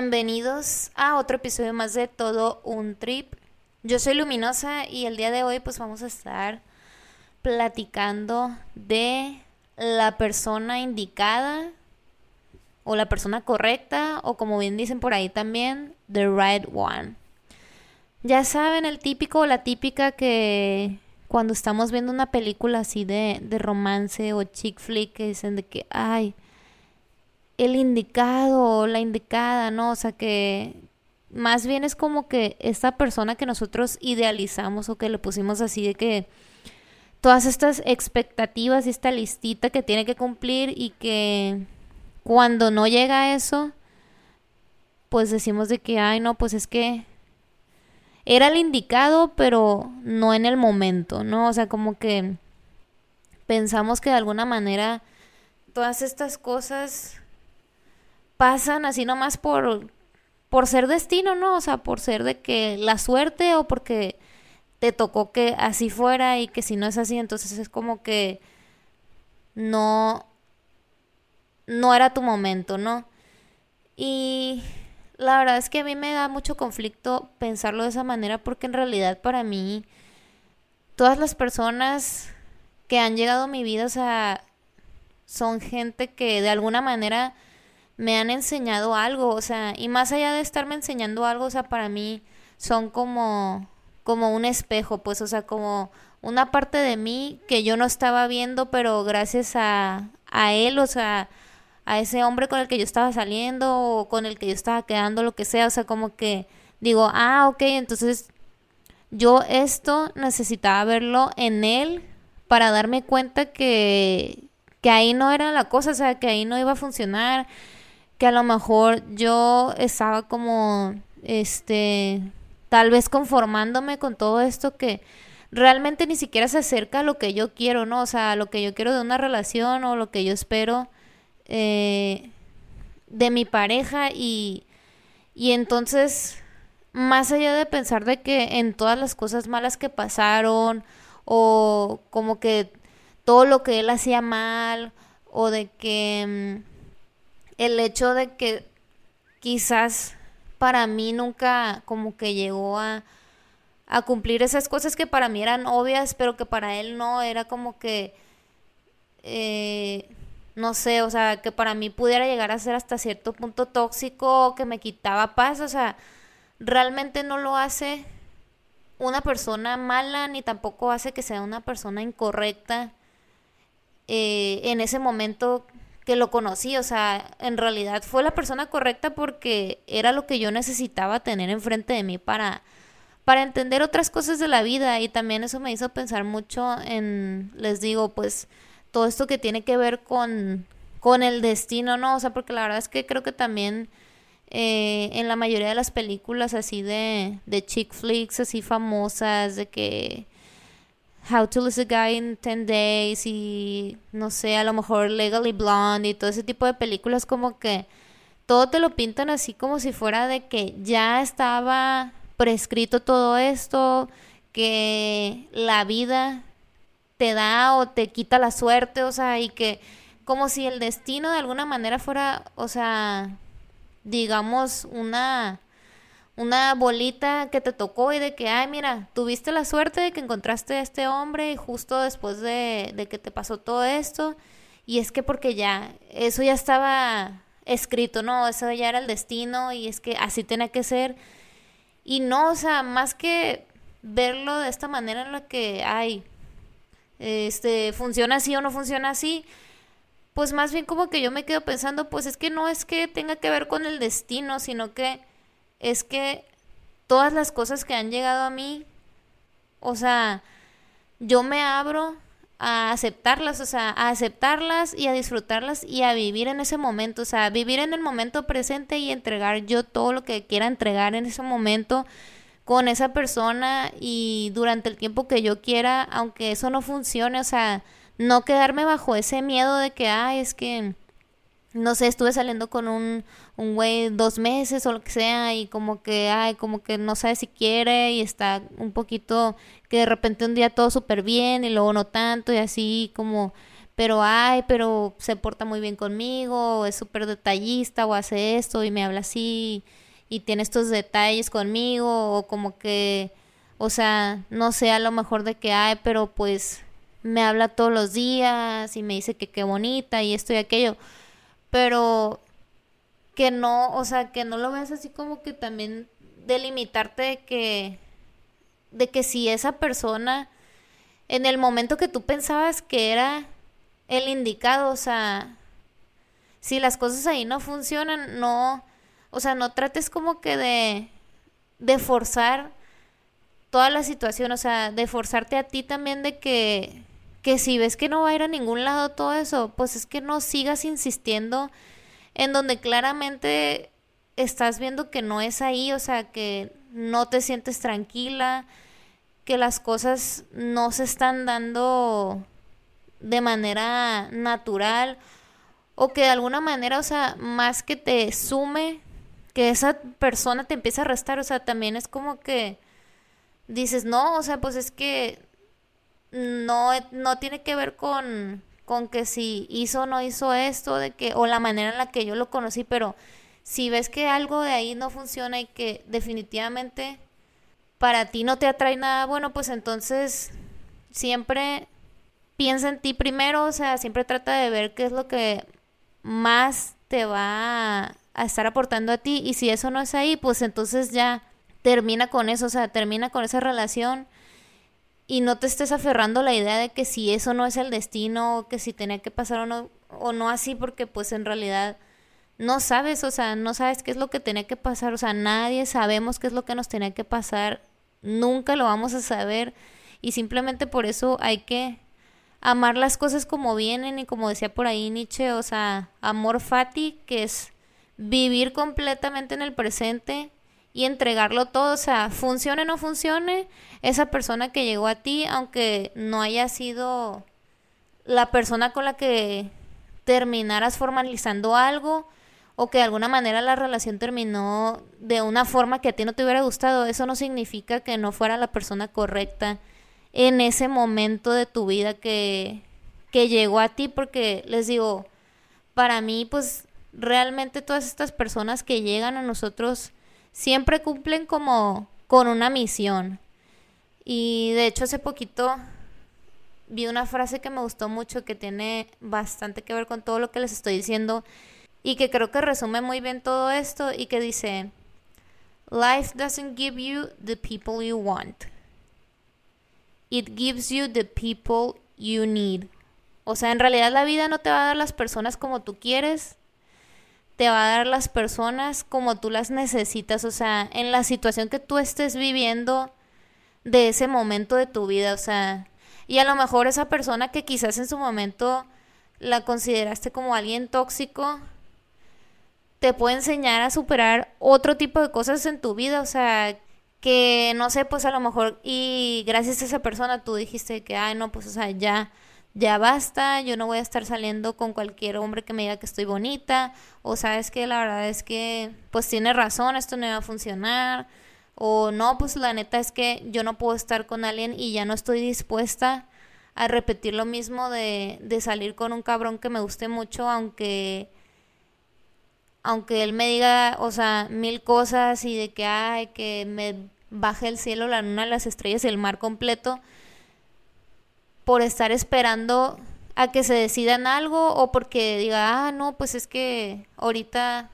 Bienvenidos a otro episodio más de Todo un Trip. Yo soy Luminosa y el día de hoy pues vamos a estar platicando de la persona indicada o la persona correcta o como bien dicen por ahí también, the right one. Ya saben, el típico o la típica que cuando estamos viendo una película así de, de romance o chick flick que dicen de que, ay, el indicado o la indicada, ¿no? O sea que más bien es como que esta persona que nosotros idealizamos o que le pusimos así de que todas estas expectativas y esta listita que tiene que cumplir y que cuando no llega a eso, pues decimos de que, ay, no, pues es que era el indicado, pero no en el momento, ¿no? O sea, como que pensamos que de alguna manera todas estas cosas pasan así nomás por por ser destino, ¿no? O sea, por ser de que la suerte o porque te tocó que así fuera y que si no es así, entonces es como que no no era tu momento, ¿no? Y la verdad es que a mí me da mucho conflicto pensarlo de esa manera porque en realidad para mí todas las personas que han llegado a mi vida, o sea, son gente que de alguna manera me han enseñado algo, o sea, y más allá de estarme enseñando algo, o sea, para mí son como como un espejo, pues, o sea, como una parte de mí que yo no estaba viendo, pero gracias a, a él, o sea, a ese hombre con el que yo estaba saliendo o con el que yo estaba quedando, lo que sea, o sea, como que digo, ah, ok, entonces yo esto necesitaba verlo en él para darme cuenta que, que ahí no era la cosa, o sea, que ahí no iba a funcionar, que a lo mejor yo estaba como, este, tal vez conformándome con todo esto que realmente ni siquiera se acerca a lo que yo quiero, ¿no? O sea, a lo que yo quiero de una relación o lo que yo espero eh, de mi pareja y, y entonces, más allá de pensar de que en todas las cosas malas que pasaron o como que todo lo que él hacía mal o de que mm, el hecho de que quizás para mí nunca como que llegó a, a cumplir esas cosas que para mí eran obvias, pero que para él no, era como que... Eh, no sé, o sea, que para mí pudiera llegar a ser hasta cierto punto tóxico, que me quitaba paz, o sea, realmente no lo hace una persona mala, ni tampoco hace que sea una persona incorrecta eh, en ese momento que lo conocí, o sea, en realidad fue la persona correcta porque era lo que yo necesitaba tener enfrente de mí para para entender otras cosas de la vida y también eso me hizo pensar mucho en les digo, pues todo esto que tiene que ver con, con el destino, ¿no? O sea, porque la verdad es que creo que también eh, en la mayoría de las películas así de, de chick flicks, así famosas, de que How to Lose a Guy in 10 Days y no sé, a lo mejor Legally Blonde y todo ese tipo de películas como que todo te lo pintan así como si fuera de que ya estaba prescrito todo esto, que la vida te da o te quita la suerte, o sea, y que como si el destino de alguna manera fuera, o sea, digamos, una una bolita que te tocó y de que, ay, mira, tuviste la suerte de que encontraste a este hombre y justo después de, de que te pasó todo esto, y es que porque ya, eso ya estaba escrito, ¿no? Eso ya era el destino y es que así tenía que ser. Y no, o sea, más que verlo de esta manera en la que, ay, este, funciona así o no funciona así, pues más bien como que yo me quedo pensando, pues es que no es que tenga que ver con el destino, sino que es que todas las cosas que han llegado a mí, o sea, yo me abro a aceptarlas, o sea, a aceptarlas y a disfrutarlas y a vivir en ese momento, o sea, vivir en el momento presente y entregar yo todo lo que quiera entregar en ese momento con esa persona y durante el tiempo que yo quiera, aunque eso no funcione, o sea, no quedarme bajo ese miedo de que, ay, es que no sé, estuve saliendo con un, un güey dos meses o lo que sea y como que, ay, como que no sabe si quiere y está un poquito que de repente un día todo súper bien y luego no tanto y así como, pero ay, pero se porta muy bien conmigo, o es súper detallista o hace esto y me habla así y tiene estos detalles conmigo o como que, o sea, no sé, a lo mejor de que, ay, pero pues me habla todos los días y me dice que qué bonita y esto y aquello pero que no, o sea, que no lo veas así como que también delimitarte de que, de que si esa persona, en el momento que tú pensabas que era el indicado, o sea, si las cosas ahí no funcionan, no, o sea, no trates como que de, de forzar toda la situación, o sea, de forzarte a ti también de que que si ves que no va a ir a ningún lado todo eso, pues es que no sigas insistiendo en donde claramente estás viendo que no es ahí, o sea, que no te sientes tranquila, que las cosas no se están dando de manera natural o que de alguna manera, o sea, más que te sume, que esa persona te empieza a restar, o sea, también es como que dices, no, o sea, pues es que no, no tiene que ver con, con que si hizo o no hizo esto, de que, o la manera en la que yo lo conocí, pero si ves que algo de ahí no funciona y que definitivamente para ti no te atrae nada bueno, pues entonces siempre piensa en ti primero, o sea, siempre trata de ver qué es lo que más te va a estar aportando a ti y si eso no es ahí, pues entonces ya termina con eso, o sea, termina con esa relación y no te estés aferrando a la idea de que si eso no es el destino, o que si tenía que pasar o no, o no así, porque pues en realidad no sabes, o sea, no sabes qué es lo que tenía que pasar, o sea, nadie sabemos qué es lo que nos tenía que pasar, nunca lo vamos a saber y simplemente por eso hay que amar las cosas como vienen y como decía por ahí Nietzsche, o sea, amor fati, que es vivir completamente en el presente y entregarlo todo, o sea, funcione o no funcione, esa persona que llegó a ti, aunque no haya sido la persona con la que terminaras formalizando algo o que de alguna manera la relación terminó de una forma que a ti no te hubiera gustado, eso no significa que no fuera la persona correcta en ese momento de tu vida que, que llegó a ti, porque les digo, para mí pues realmente todas estas personas que llegan a nosotros, siempre cumplen como con una misión. Y de hecho hace poquito vi una frase que me gustó mucho que tiene bastante que ver con todo lo que les estoy diciendo y que creo que resume muy bien todo esto y que dice, Life doesn't give you the people you want. It gives you the people you need. O sea, en realidad la vida no te va a dar las personas como tú quieres, te va a dar las personas como tú las necesitas, o sea, en la situación que tú estés viviendo de ese momento de tu vida, o sea, y a lo mejor esa persona que quizás en su momento la consideraste como alguien tóxico, te puede enseñar a superar otro tipo de cosas en tu vida, o sea, que no sé, pues a lo mejor y gracias a esa persona tú dijiste que, ay, no, pues o sea, ya ya basta, yo no voy a estar saliendo con cualquier hombre que me diga que estoy bonita, o sabes que la verdad es que pues tiene razón, esto no va a funcionar, o no, pues la neta es que yo no puedo estar con alguien y ya no estoy dispuesta a repetir lo mismo de, de salir con un cabrón que me guste mucho, aunque aunque él me diga, o sea, mil cosas y de que ay, que me baje el cielo, la luna, las estrellas y el mar completo, por estar esperando a que se decidan algo o porque diga, ah, no, pues es que ahorita,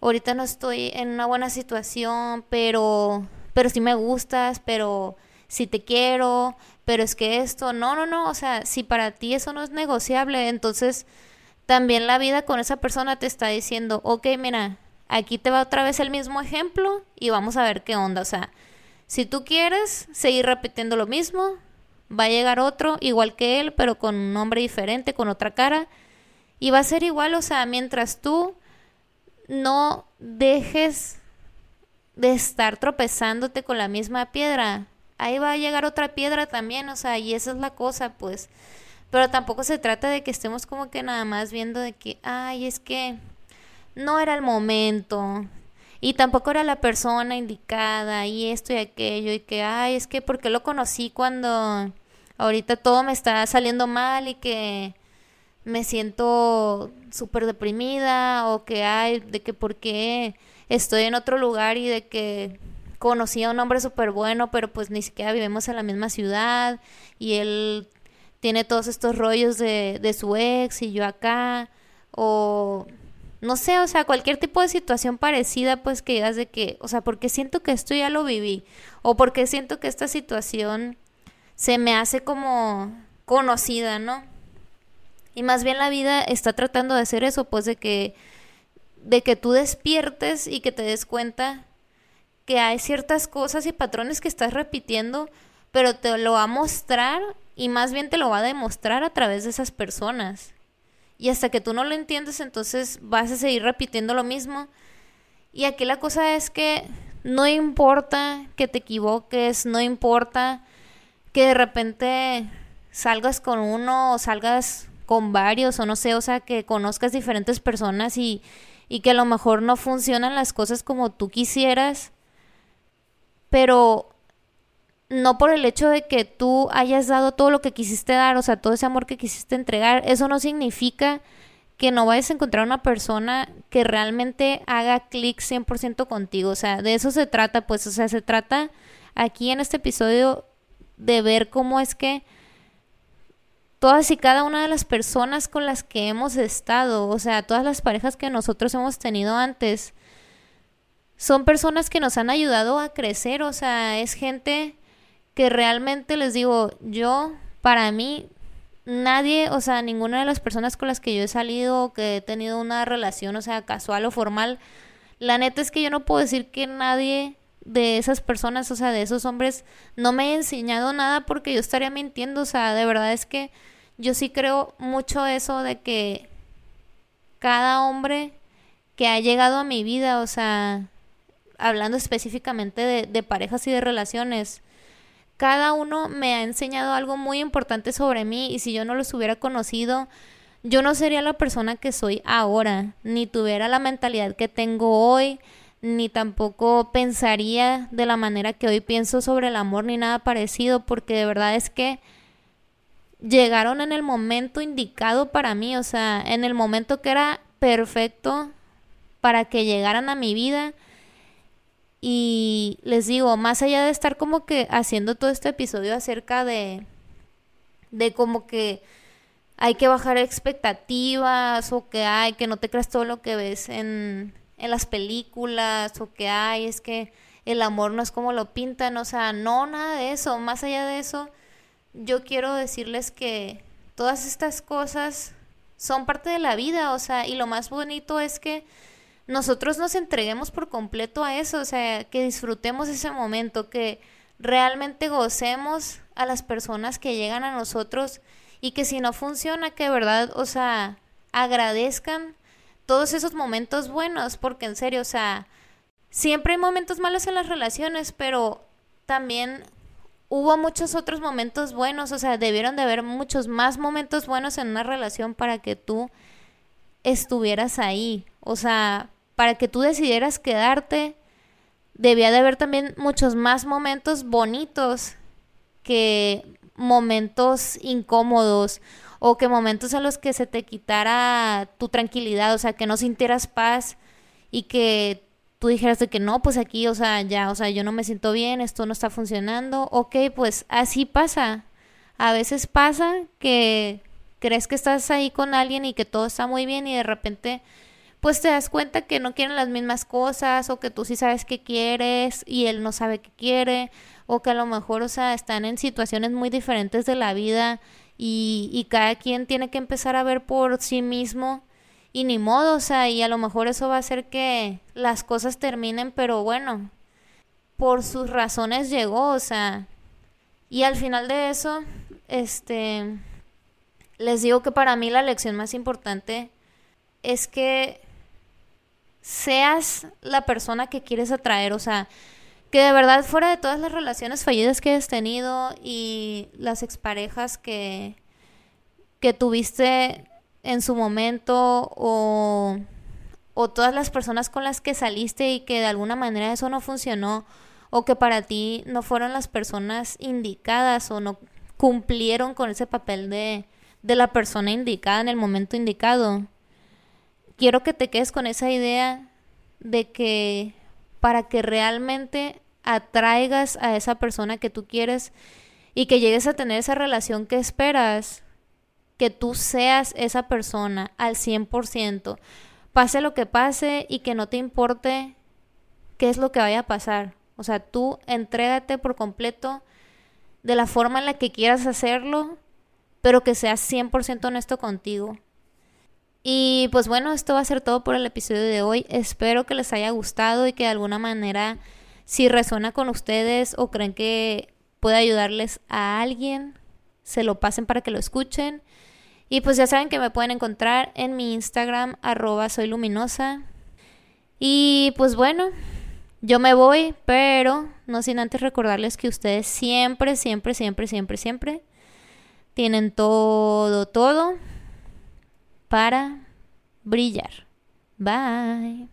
ahorita no estoy en una buena situación, pero, pero sí me gustas, pero sí te quiero, pero es que esto, no, no, no, o sea, si para ti eso no es negociable, entonces también la vida con esa persona te está diciendo, ok, mira, aquí te va otra vez el mismo ejemplo y vamos a ver qué onda, o sea, si tú quieres seguir repitiendo lo mismo, va a llegar otro igual que él, pero con un nombre diferente, con otra cara. Y va a ser igual, o sea, mientras tú no dejes de estar tropezándote con la misma piedra, ahí va a llegar otra piedra también, o sea, y esa es la cosa, pues. Pero tampoco se trata de que estemos como que nada más viendo de que, ay, es que no era el momento. Y tampoco era la persona indicada y esto y aquello y que, ay, es que porque lo conocí cuando ahorita todo me está saliendo mal y que me siento súper deprimida o que hay de que porque estoy en otro lugar y de que conocí a un hombre súper bueno, pero pues ni siquiera vivimos en la misma ciudad y él tiene todos estos rollos de, de su ex y yo acá o no sé, o sea, cualquier tipo de situación parecida, pues que digas de que, o sea, porque siento que esto ya lo viví, o porque siento que esta situación se me hace como conocida, ¿no? Y más bien la vida está tratando de hacer eso, pues de que de que tú despiertes y que te des cuenta que hay ciertas cosas y patrones que estás repitiendo, pero te lo va a mostrar y más bien te lo va a demostrar a través de esas personas. Y hasta que tú no lo entiendes, entonces vas a seguir repitiendo lo mismo. Y aquí la cosa es que no importa que te equivoques, no importa que de repente salgas con uno o salgas con varios o no sé, o sea, que conozcas diferentes personas y, y que a lo mejor no funcionan las cosas como tú quisieras, pero no por el hecho de que tú hayas dado todo lo que quisiste dar, o sea, todo ese amor que quisiste entregar, eso no significa que no vayas a encontrar una persona que realmente haga clic 100% contigo, o sea, de eso se trata, pues, o sea, se trata aquí en este episodio de ver cómo es que todas y cada una de las personas con las que hemos estado, o sea, todas las parejas que nosotros hemos tenido antes, son personas que nos han ayudado a crecer, o sea, es gente que realmente les digo, yo, para mí, nadie, o sea, ninguna de las personas con las que yo he salido, que he tenido una relación, o sea, casual o formal, la neta es que yo no puedo decir que nadie de esas personas, o sea, de esos hombres, no me he enseñado nada porque yo estaría mintiendo, o sea, de verdad es que yo sí creo mucho eso de que cada hombre que ha llegado a mi vida, o sea, hablando específicamente de, de parejas y de relaciones, cada uno me ha enseñado algo muy importante sobre mí y si yo no los hubiera conocido, yo no sería la persona que soy ahora, ni tuviera la mentalidad que tengo hoy, ni tampoco pensaría de la manera que hoy pienso sobre el amor ni nada parecido, porque de verdad es que llegaron en el momento indicado para mí, o sea, en el momento que era perfecto para que llegaran a mi vida. Y les digo, más allá de estar como que haciendo todo este episodio acerca de, de como que hay que bajar expectativas o que hay, que no te creas todo lo que ves en, en las películas o que hay, es que el amor no es como lo pintan, o sea, no, nada de eso, más allá de eso yo quiero decirles que todas estas cosas son parte de la vida, o sea, y lo más bonito es que nosotros nos entreguemos por completo a eso, o sea, que disfrutemos ese momento, que realmente gocemos a las personas que llegan a nosotros y que si no funciona, que de verdad, o sea, agradezcan todos esos momentos buenos, porque en serio, o sea, siempre hay momentos malos en las relaciones, pero también hubo muchos otros momentos buenos, o sea, debieron de haber muchos más momentos buenos en una relación para que tú estuvieras ahí, o sea, para que tú decidieras quedarte, debía de haber también muchos más momentos bonitos que momentos incómodos o que momentos en los que se te quitara tu tranquilidad, o sea, que no sintieras paz y que tú dijeras de que no, pues aquí, o sea, ya, o sea, yo no me siento bien, esto no está funcionando, ok, pues así pasa. A veces pasa que crees que estás ahí con alguien y que todo está muy bien y de repente pues te das cuenta que no quieren las mismas cosas o que tú sí sabes qué quieres y él no sabe qué quiere o que a lo mejor, o sea, están en situaciones muy diferentes de la vida y, y cada quien tiene que empezar a ver por sí mismo y ni modo, o sea, y a lo mejor eso va a hacer que las cosas terminen, pero bueno, por sus razones llegó, o sea, Y al final de eso, este, les digo que para mí la lección más importante es que seas la persona que quieres atraer, o sea, que de verdad fuera de todas las relaciones fallidas que has tenido y las exparejas que, que tuviste en su momento o, o todas las personas con las que saliste y que de alguna manera eso no funcionó o que para ti no fueron las personas indicadas o no cumplieron con ese papel de, de la persona indicada en el momento indicado. Quiero que te quedes con esa idea de que para que realmente atraigas a esa persona que tú quieres y que llegues a tener esa relación que esperas, que tú seas esa persona al 100%, pase lo que pase y que no te importe qué es lo que vaya a pasar. O sea, tú entrégate por completo de la forma en la que quieras hacerlo, pero que seas 100% honesto contigo. Y pues bueno, esto va a ser todo por el episodio de hoy. Espero que les haya gustado y que de alguna manera, si resuena con ustedes o creen que puede ayudarles a alguien, se lo pasen para que lo escuchen. Y pues ya saben que me pueden encontrar en mi Instagram, arroba soy luminosa. Y pues bueno, yo me voy, pero no sin antes recordarles que ustedes siempre, siempre, siempre, siempre, siempre tienen todo, todo para brillar. Bye.